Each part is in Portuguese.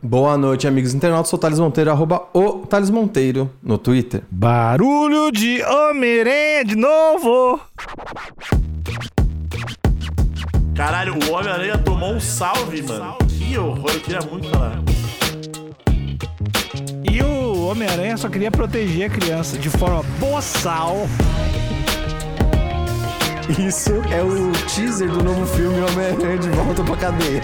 Boa noite, amigos internautas. Sou o Thales Monteiro, arroba o Thales Monteiro no Twitter. Barulho de Homem-Aranha de novo! Caralho, o Homem-Aranha tomou um salve, mano. Que horror, eu queria muito falar. E o Homem-Aranha só queria proteger a criança de forma boçal. Isso é o teaser do novo filme Homem-Aranha de Volta pra Cadeia.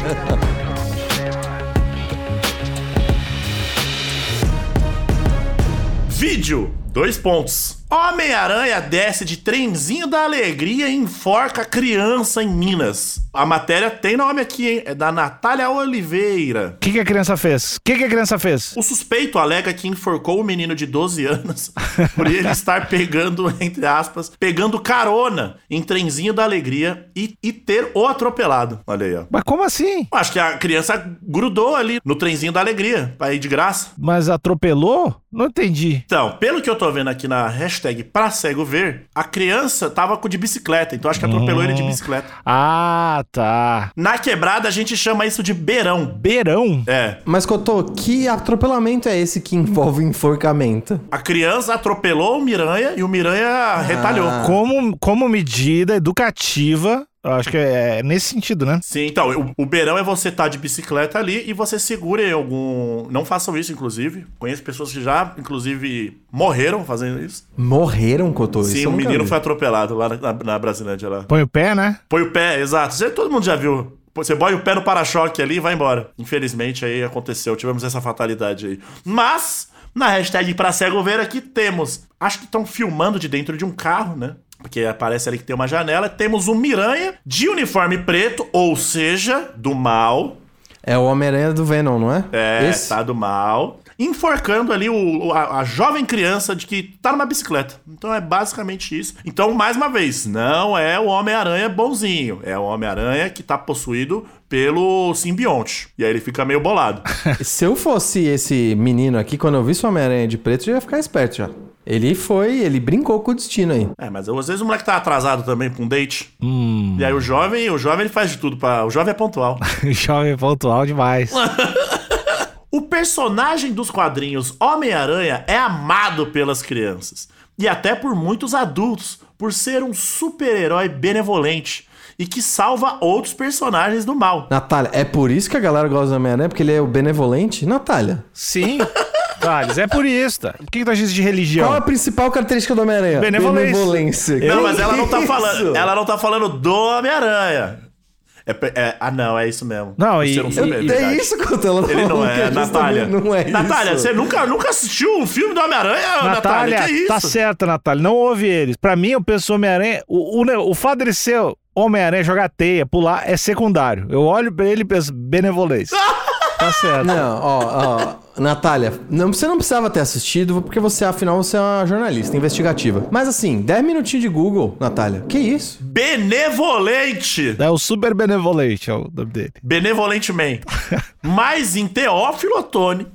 Vídeo, dois pontos. Homem-Aranha desce de trenzinho da alegria e enforca criança em Minas. A matéria tem nome aqui, hein? É da Natália Oliveira. O que, que a criança fez? O que, que a criança fez? O suspeito alega que enforcou o menino de 12 anos por ele estar pegando, entre aspas, pegando carona em trenzinho da alegria e, e ter o atropelado. Olha aí, ó. Mas como assim? Acho que a criança grudou ali no trenzinho da alegria, pra ir de graça. Mas atropelou? Não entendi. Então, pelo que eu tô vendo aqui na hashtag pra cego ver, a criança tava com de bicicleta, então acho que atropelou Hum. ele de bicicleta. Ah, tá. Na quebrada a gente chama isso de beirão. Beirão? É, Mas, Cotô, que atropelamento é esse que envolve enforcamento? a criança atropelou o Miranha e o Miranha retalhou. Como, como medida educativa, eu acho que é nesse sentido, né? Sim, então, o, o beirão é você estar de bicicleta ali e você segura em algum. Não façam isso, inclusive. Conheço pessoas que já, inclusive, morreram fazendo isso. Morreram, Cotô? Isso Sim, nunca menino vi. foi atropelado lá na, na Brasilândia lá. Põe o pé, né? Põe o pé, exato. Você- Todo mundo já viu. Você põe o pé no para-choque ali e vai embora. Infelizmente aí aconteceu, tivemos essa fatalidade aí. Mas, na hashtag pra cego ver aqui temos. Acho que estão filmando de dentro de um carro, né? Porque aparece ali que tem uma janela. Temos um Miranha de uniforme preto, ou seja, do mal. É o Homem-Aranha do Venom, não é? É, Esse? tá do mal. Enforcando ali o, a, a jovem criança de que tá numa bicicleta. Então é basicamente isso. Então, mais uma vez, não é o Homem-Aranha bonzinho. É o Homem-Aranha que tá possuído pelo simbionte. E aí ele fica meio bolado. Se eu fosse esse menino aqui, quando eu visse o Homem-Aranha de preto, eu ia ficar esperto já. Ele foi, ele brincou com o destino aí. é, mas às vezes o moleque tá atrasado também pra um date. Hum. E aí o jovem, o jovem ele faz de tudo para O jovem é pontual. Jovem pontual demais. O personagem dos quadrinhos Homem-Aranha é amado pelas crianças e até por muitos adultos por ser um super-herói benevolente e que salva outros personagens do mal. Natália, é por isso que a galera gosta do Homem-Aranha? Porque ele é o benevolente? Natália, Sim. Thales, é por isso, tá? O que, tu acha de religião? qual a principal característica do Homem-Aranha? Benevolência. Benevolência. Não, mas ela não tá falando, ela não tá falando do Homem-Aranha. É é- ah, não, é isso mesmo. Não, e- ser um e- É verdade. isso que eu tô falando. Ele não é, Natália. Não é Natália, isso. você nunca, nunca assistiu um filme do Homem-Aranha, Natália? Natália, Que isso? tá certa, Natália. Não ouve eles. Pra mim, eu penso Homem-Aranha. O, o, o fato dele ser Homem-Aranha, jogar teia, pular, é secundário. Eu olho pra ele e penso, benevolência. Tá certo. Não, ó, ó, Natália, não, você não precisava ter assistido, porque você, afinal, você é uma jornalista investigativa. Mas assim, 10 minutinhos de Google, Natália. Que isso? Benevolente! É o super benevolente, é o nome dele. Benevolente Man. Mas em Teófilo Otoni,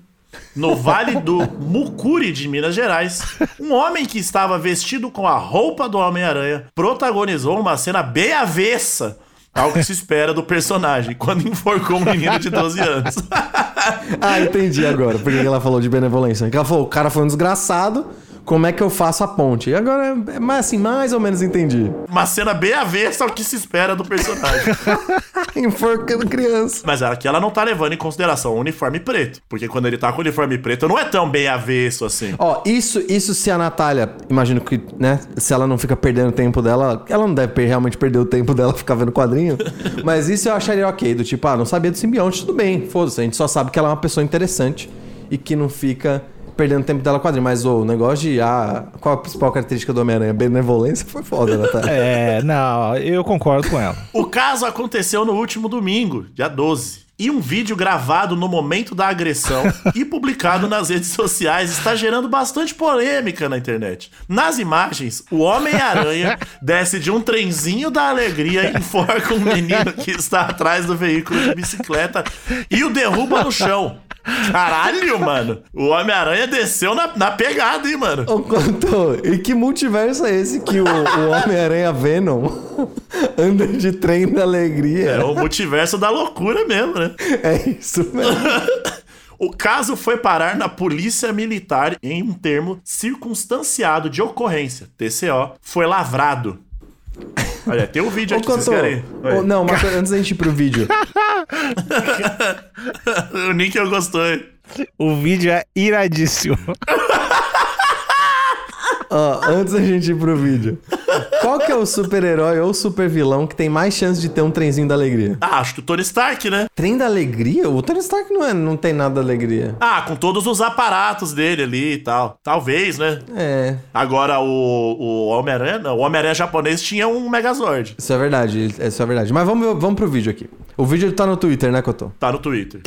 no Vale do Mucuri de Minas Gerais, um homem que estava vestido com a roupa do Homem-Aranha protagonizou uma cena bem avessa ao que se espera do personagem, quando enforcou um menino de 12 anos. Ah, entendi agora. Por que ela falou de benevolência? Ela falou, o cara foi um desgraçado, como é que eu faço a ponte? E agora, é mais assim, mais ou menos entendi. Uma cena bem avessa ao que se espera do personagem. Enforcando criança. Mas aqui ela não tá levando em consideração o uniforme preto. Porque quando ele tá com o uniforme preto, não é tão bem avesso assim. Ó, isso, isso se a Natália, imagino que, né, se ela não fica perdendo o tempo dela, ela não deve realmente perder o tempo dela ficar vendo quadrinho, mas isso eu acharia ok, do tipo, ah, não sabia do simbionte, tudo bem, foda-se, a gente só sabe que ela é uma pessoa interessante e que não fica perdendo tempo dela quadrinho, mas ô, o negócio de, ah, qual a principal característica do Homem-Aranha? Benevolência foi foda, Natália. É, não, eu concordo com ela. O caso aconteceu no último domingo, dia 12. E um vídeo gravado no momento da agressão e publicado nas redes sociais está gerando bastante polêmica na internet. Nas imagens, o Homem-Aranha desce de um trenzinho da alegria e enforca um menino que está atrás do veículo de bicicleta e o derruba no chão. Caralho, mano. O Homem-Aranha desceu na, na pegada, hein, mano. Ô, e que multiverso é esse que o, o Homem-Aranha Venom anda de trem da alegria? É o multiverso da loucura mesmo, né? É isso mesmo. O caso foi parar na Polícia Militar em um termo circunstanciado de ocorrência, TCO, foi lavrado. Olha, tem um vídeo Ô, aqui, vocês Couto, querem? Ô, não, mas antes da gente ir pro vídeo. o Nick eu gostei. O vídeo é iradíssimo. Ó, antes da gente ir pro vídeo. Qual que é o super-herói ou super-vilão que tem mais chance de ter um trenzinho da alegria? Ah, acho que o Tony Stark, né? Trem da alegria? O Tony Stark não, é, não tem nada da alegria. Ah, com todos os aparatos dele ali e tal. Talvez, né? É, Agora, o, o Homem-Aranha, não, o Homem-Aranha japonês tinha um Megazord. isso é verdade, isso é verdade. Mas vamos, vamos pro vídeo aqui. O vídeo tá no Twitter, né, Cotô? Tá no Twitter.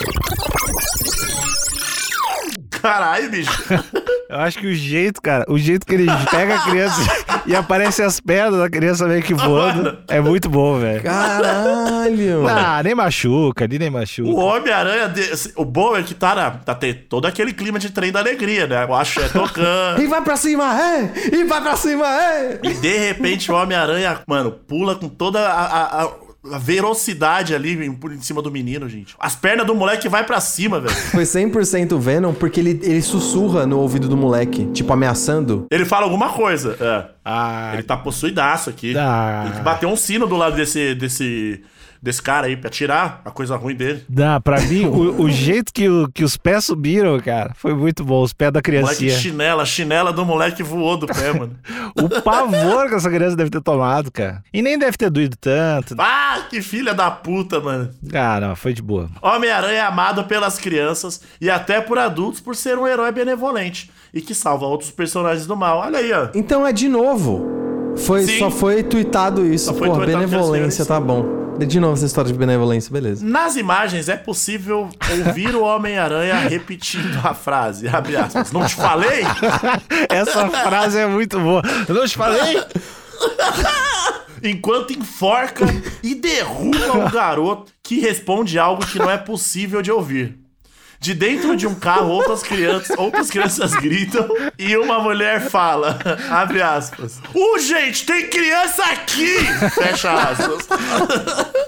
Caralho, bicho. Eu acho que o jeito, cara, o jeito que ele pega a criança e aparece as pernas da criança meio que voando, é muito bom, velho. Caralho! Ah, nem machuca, ali nem O machuca. Homem-Aranha. de- O bom é que tá, na, tá ter todo aquele clima de trem da alegria, né? Eu acho é tocando. E vai pra cima, é! E vai pra cima, é! e de repente o Homem-Aranha, mano, pula com toda a. a- a- a velocidade ali em, por em cima do menino, gente. As pernas do moleque vai pra cima, velho. Foi 100% Venom porque ele, ele sussurra no ouvido do moleque, tipo ameaçando. Ele fala alguma coisa. É. Ah, Ele tá possuidaço aqui. Ah. Tem que bater um sino do lado desse, desse, desse cara aí pra tirar a coisa ruim dele. Não, pra mim, o, o jeito que, o- que os pés subiram, cara, foi muito bom. Os pés da O moleque criancinha. chinela, a chinela do moleque voou do pé, mano. O pavor que essa criança deve ter tomado, cara. E nem deve ter doído tanto. Ah, que filha da puta, mano. Ah, não, foi de boa. Homem-Aranha é amado pelas crianças e até por adultos por ser um herói benevolente e que salva outros personagens do mal. Olha aí, ó. Então é de novo. Foi, Sim. só foi tweetado isso. Só foi Porra, tweetado benevolência, tá bom. De novo essa história de benevolência, beleza. Nas imagens é possível ouvir o Homem-Aranha repetindo a frase, abre aspas. Não te falei? Essa frase é muito boa. Não te falei? Enquanto enforca e derruba o garoto que responde algo que não é possível de ouvir. De dentro de um carro, outras crianças, outras crianças gritam e uma mulher fala, abre aspas. Uh, gente, tem criança aqui! Fecha aspas.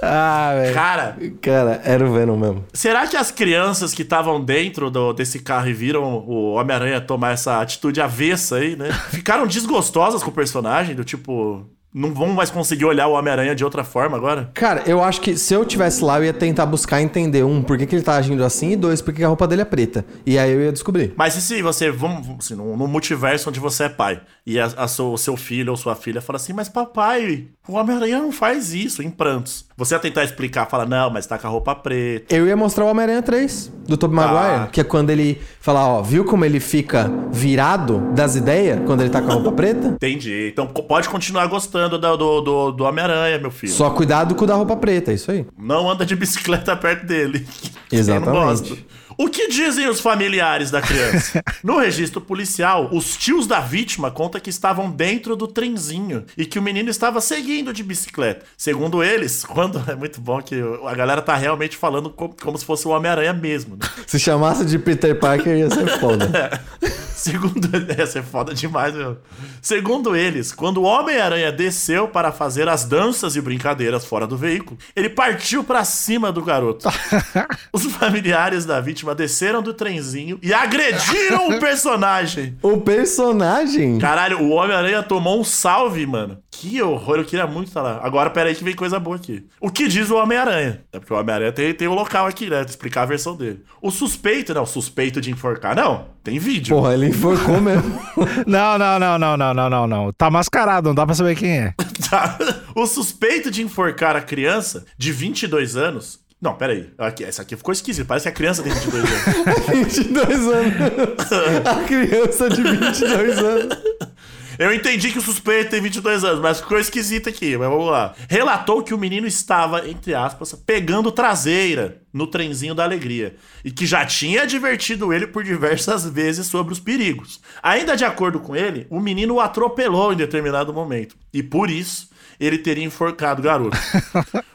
Ah, velho. Cara, Cara, era o Venom mesmo. será que as crianças que estavam dentro do- desse carro e viram o Homem-Aranha tomar essa atitude avessa aí, né? Ficaram desgostosas com o personagem, do tipo... Não vão mais conseguir olhar o Homem-Aranha de outra forma agora? Cara, eu acho que se eu tivesse lá, eu ia tentar buscar entender, um, por que, que ele tá agindo assim, e dois, por que a roupa dele é preta. E aí eu ia descobrir. Mas e se você, vamos, assim, no, no multiverso onde você é pai, e a, a seu, o seu filho ou sua filha fala assim, mas papai, o Homem-Aranha não faz isso, em prantos. Você ia tentar explicar, fala, não, mas tá com a roupa preta. Eu ia mostrar o Homem-Aranha 3, do Tobey Ah. Maguire, que é quando ele fala, ó, viu como ele fica virado das ideias quando ele tá com a roupa preta? Entendi. Então pode continuar gostando do, do, do, do Homem-Aranha, meu filho. Só cuidado com o da roupa preta, é isso aí. Não anda de bicicleta perto dele. Exatamente. O que dizem os familiares da criança? No registro policial, os tios da vítima contam que estavam dentro do trenzinho e que o menino estava seguindo de bicicleta. Segundo eles, quando é muito bom que a galera tá realmente falando co- como, se fosse o Homem-Aranha mesmo. Né? Se chamasse de Peter Parker, ia ser foda. Segundo ia ser foda demais, meu. Segundo eles, quando o Homem-Aranha desceu para fazer as danças e brincadeiras fora do veículo, ele partiu para cima do garoto. Os familiares da vítima desceram do trenzinho e agrediram o personagem. o personagem. Caralho, o Homem-Aranha tomou um salve, mano. Que horror, eu queria muito estar lá. Agora, pera aí que vem coisa boa aqui. O que diz o Homem-Aranha? É porque o Homem-Aranha tem, tem o local aqui, né? Explicar a versão dele. O suspeito, não, suspeito de enforcar. Não, tem vídeo. Porra, ele enforcou mesmo. Não, não, não, não, não, não, não, não. Tá mascarado, não dá pra saber quem é. Tá. O suspeito de enforcar a criança de 22 anos. Não, peraí. Aqui, essa aqui ficou esquisita. Parece que a criança tem 22 anos. 22 anos. A criança de 22 anos. Eu entendi que o suspeito tem 22 anos, mas ficou esquisito aqui, mas vamos lá. Relatou que o menino estava, entre aspas, pegando traseira no trenzinho da alegria e que já tinha advertido ele por diversas vezes sobre os perigos. Ainda de acordo com ele, o menino o atropelou em determinado momento e por isso ele teria enforcado o garoto.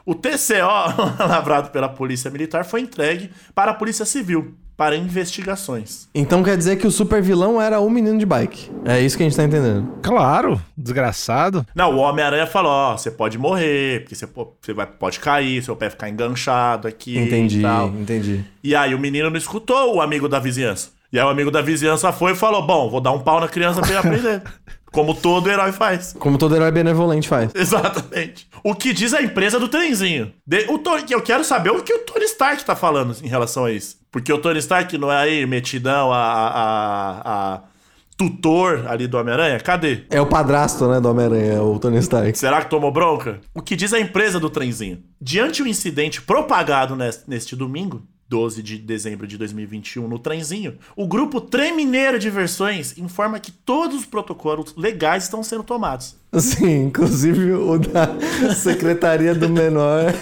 o TCO, lavrado pela Polícia Militar, foi entregue para a Polícia Civil para investigações. Então quer dizer que o super vilão era o menino de bike. É isso que a gente tá entendendo. Claro, desgraçado. Não, o Homem-Aranha falou: ó, você pode morrer, porque você, po- você vai, pode cair, seu pé ficar enganchado aqui. Entendi, E, tal. entendi. e aí o menino não escutou o amigo da vizinhança. E aí o amigo da vizinhança foi e falou: bom, vou dar um pau na criança pra ele aprender. Como todo herói faz. Como todo herói benevolente faz. Exatamente. O que diz a empresa do trenzinho. De- o Tony, eu quero saber o que o Tony Stark tá falando em relação a isso. Porque o Tony Stark não é aí metidão a, a, a tutor ali do Homem-Aranha? Cadê? É o padrasto, né, do Homem-Aranha, o Tony Stark. Será que tomou bronca? O que diz a empresa do trenzinho? Diante o incidente propagado nes- neste domingo, 12 de dezembro de 2021, no trenzinho, o grupo Tremineiro de Versões informa que todos os protocolos legais estão sendo tomados. Sim, inclusive o da Secretaria do Menor.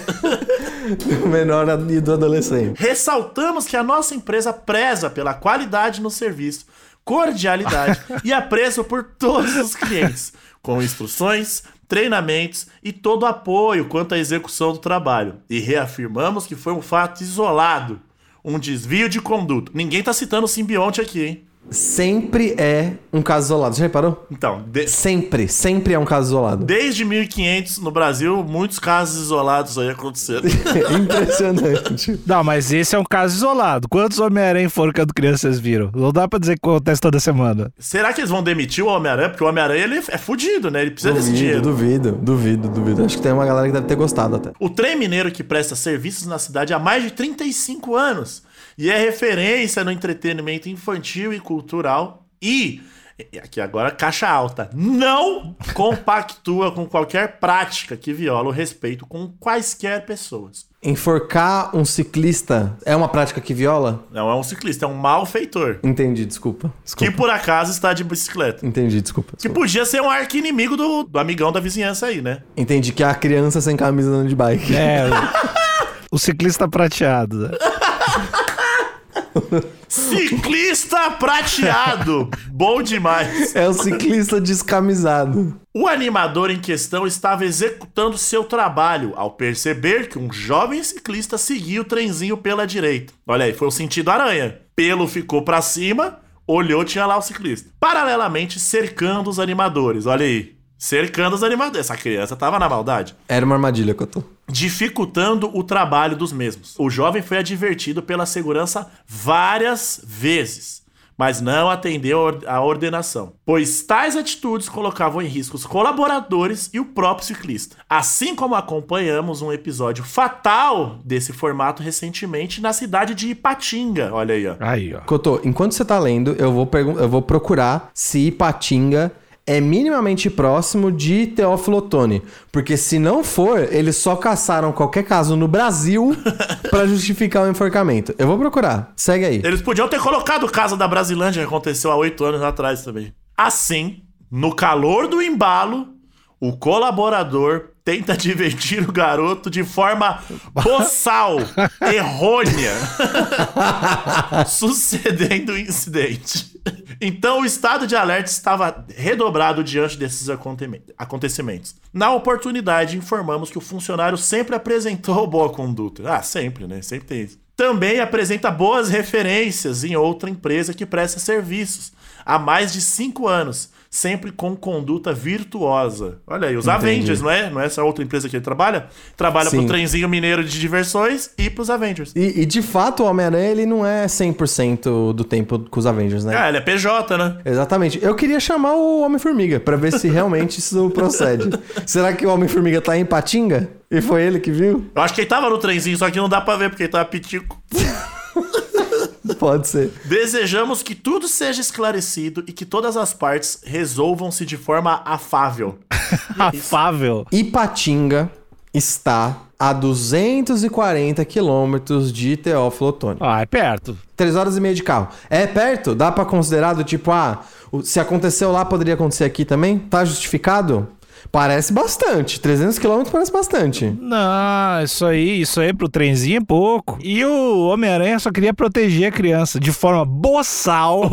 do Menor e do Adolescente. Ressaltamos que a nossa empresa preza pela qualidade no serviço, cordialidade e apreço por todos os clientes, com instruções, treinamentos e todo apoio quanto à execução do trabalho. E reafirmamos que foi um fato isolado, um desvio de conduta. Ninguém tá citando o simbionte aqui, hein? Sempre é um caso isolado. Você reparou? Então, de- Sempre, sempre é um caso isolado. desde 1500 no Brasil, muitos casos isolados aí aconteceram. Impressionante. Não, mas esse é um caso isolado. Quantos Homem-Aranha enforcando crianças viram? Não dá pra dizer que acontece toda semana. Será que eles vão demitir o Homem-Aranha? Porque o Homem-Aranha ele é fudido, né? Ele precisa desse Duvido, dinheiro. duvido, duvido, duvido. Acho que tem uma galera que deve ter gostado até. O trem mineiro que presta serviços na cidade há mais de 35 anos e é referência no entretenimento infantil e cultural e aqui agora caixa alta, não compactua com qualquer prática que viola o respeito com quaisquer pessoas. Enforcar um ciclista é uma prática que viola? Não é um ciclista, é um malfeitor Entendi, desculpa. que Desculpa. por acaso está de bicicleta. Entendi, desculpa. Que desculpa. podia ser um arqui-inimigo do, do amigão da vizinhança aí, né? Entendi que é a criança sem camisa andando de bike. É. o ciclista prateado. Ciclista prateado! Bom demais! É o ciclista descamisado. O animador em questão estava executando seu trabalho ao perceber que um jovem ciclista seguia o trenzinho pela direita. Olha aí, foi o sentido aranha. Pelo ficou pra cima, olhou, tinha lá o ciclista. Paralelamente, cercando os animadores. Olha aí, cercando os animadores. Essa criança tava na maldade. Era uma armadilha que eu tô. Dificultando o trabalho dos mesmos. O jovem foi advertido pela segurança várias vezes, mas não atendeu a ordenação, pois tais atitudes colocavam em risco os colaboradores e o próprio ciclista. Assim como acompanhamos um episódio fatal desse formato recentemente na cidade de Ipatinga. Olha aí, ó. Aí, ó. Cotô, enquanto você tá lendo, eu vou, eu vou procurar se Ipatinga é minimamente próximo de Teófilo Otoni. Porque se não for, eles só caçaram qualquer caso no Brasil pra justificar o enforcamento. Eu vou procurar. Segue aí. Eles podiam ter colocado o caso da Brasilândia que aconteceu há oito anos atrás também. Assim, no calor do embalo, o colaborador tenta divertir o garoto de forma boçal, errônea, sucedendo o incidente. Então o estado de alerta estava redobrado diante desses acontecimentos. Na oportunidade, informamos que o funcionário sempre apresentou boa conduta. Ah, sempre, né? Sempre tem isso. Também apresenta boas referências em outra empresa que presta serviços há mais de cinco anos, sempre com conduta virtuosa. Olha aí, os Entendi. Avengers, não é? Não é essa outra empresa que ele trabalha? Trabalha Sim. pro trenzinho mineiro de diversões e pros Avengers. E, e, de fato, o Homem-Aranha ele não é 100% do tempo com os Avengers, né? Ah, ele é PJ, né? Exatamente. Eu queria chamar o Homem-Formiga pra ver se realmente isso procede. Será que o Homem-Formiga tá em Patinga? E foi ele que viu? Eu acho que ele tava no trenzinho, só que não dá pra ver porque ele tava pitico. Pode ser. Desejamos que tudo seja esclarecido e que todas as partes resolvam-se de forma afável. Afável. Ipatinga está a 240 quilômetros de Teófilo Otoni. Ah, é perto. Três horas e meia de carro. É perto? Dá pra considerar do tipo, ah, o- se aconteceu lá, poderia acontecer aqui também? Tá justificado? Parece bastante. 300 quilômetros parece bastante. Não, isso aí, isso aí pro trenzinho é pouco. E o Homem-Aranha só queria proteger a criança de forma boçal.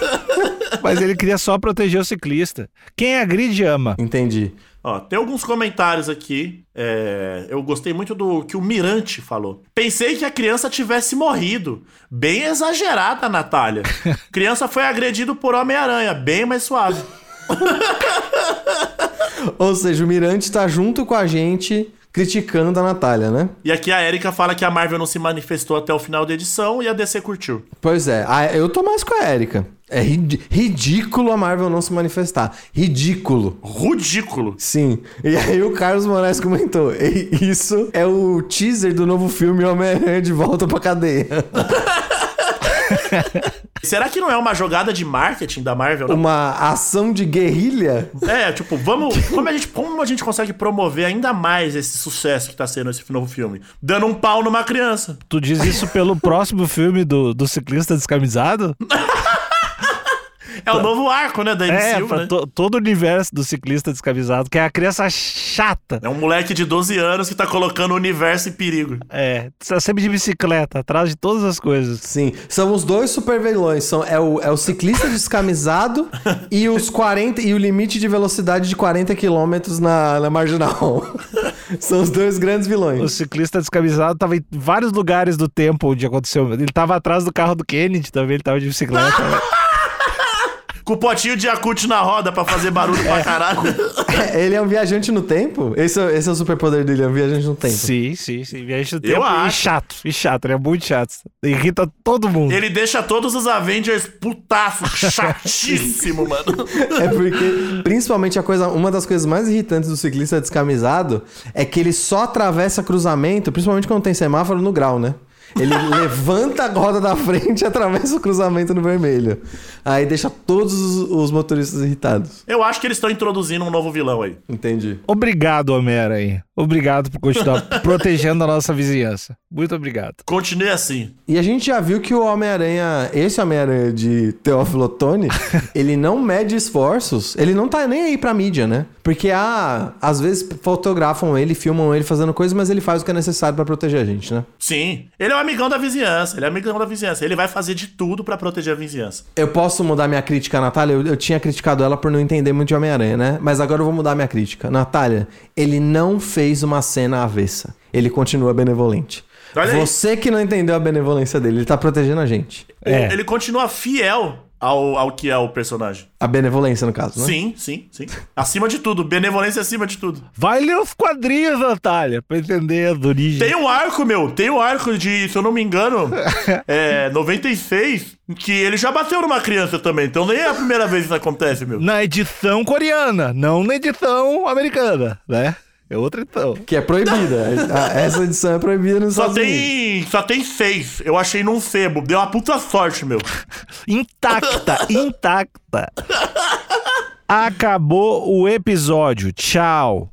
Mas ele queria só proteger o ciclista. Quem agride ama. Entendi. Ó, tem alguns comentários aqui. É, eu gostei muito do que o Mirante falou. Pensei que a criança tivesse morrido. Bem exagerada, Natália. criança foi agredido por Homem-Aranha, bem mais suave. Ou seja, o Mirante tá junto com a gente criticando a Natália, né? E aqui a Erika fala que a Marvel não se manifestou até o final da edição e a DC curtiu. Pois é, a- eu tô mais com a Erika. É rid- ridículo a Marvel não se manifestar. Ridículo. Ridículo. Sim. E aí o Carlos Moraes comentou: "E Isso é o teaser do novo filme Homem-Aranha de volta pra cadeia. Será que não é uma jogada de marketing da Marvel? não? Uma ação de guerrilha? É, tipo, vamos. Como a, gente, como a gente consegue promover ainda mais esse sucesso que tá sendo esse novo filme? Dando um pau numa criança. Tu diz isso pelo próximo filme do, do ciclista descamisado? É o novo arco, né? Da É, MCU, pra né? to- todo o universo do ciclista descamisado, que é a criança chata. É um moleque de 12 anos que tá colocando o universo em perigo. É, tá sempre de bicicleta, atrás de todas as coisas. Sim. São os dois super vilões. São, é, o, é o ciclista descamisado e os 40 e o limite de velocidade de 40 km na, na marginal. São os dois grandes O vilões. ciclista descamisado tava em vários lugares do tempo onde aconteceu. Ele tava atrás do carro do Kennedy também, ele tava de bicicleta. Com o potinho de Yakut na roda pra fazer barulho pra caralho. É, Ele é um viajante no tempo? Esse, é- esse é o superpoder dele, é um viajante no tempo. sim, sim, sim. Do Eu tempo e acho. chato, e chato, ele é muito chato. Irrita todo mundo. Ele deixa todos os Avengers putaço, chatíssimo, mano. É porque, principalmente, a coisa, uma das coisas mais irritantes do ciclista descamisado é que ele só atravessa cruzamento, principalmente quando tem semáforo no grau, né? Ele levanta a roda da frente e atravessa o cruzamento no vermelho. Aí deixa todos os, os motoristas irritados. Eu acho que eles estão introduzindo um novo vilão aí. Entendi. Obrigado, Homem-Aranha. Obrigado por continuar protegendo a nossa vizinhança. Muito obrigado. Continue assim. E a gente já viu que o Homem-Aranha, esse Homem-Aranha de Teófilo Otoni, ele não mede esforços, ele não tá nem aí pra mídia, né? Porque, ah, às vezes fotografam ele, filmam ele fazendo coisas, mas ele faz o que é necessário pra proteger a gente, né? Sim. Ele é um amigão da vizinhança. Ele é amigão da vizinhança. Ele vai fazer de tudo pra proteger a vizinhança. Eu posso mudar minha crítica, Natália? Eu, eu tinha criticado ela por não entender muito de Homem-Aranha, né? Mas agora eu vou mudar minha crítica. Natália, ele não fez uma cena avessa. Ele continua benevolente. Olha aí. Você que não entendeu a benevolência dele, ele tá protegendo a gente. É. Ele continua fiel ao, ao que é o personagem. A benevolência, no caso, né? Sim, sim, sim. Acima de tudo. Benevolência acima de tudo. Vai ler os quadrinhos, Natália, pra entender a origem. Tem um arco, meu. Tem um arco de, se eu não me engano, é 96, que ele já bateu numa criança também. Então nem é a primeira vez que isso acontece, meu. Na edição coreana, não na edição americana, né? É outra edição. Que é proibida. Essa edição é proibida nos Só Estados Unidos. tem, só tem seis. Eu achei num sebo. Deu uma puta sorte, meu. Intacta, intacta. Acabou o episódio. Tchau.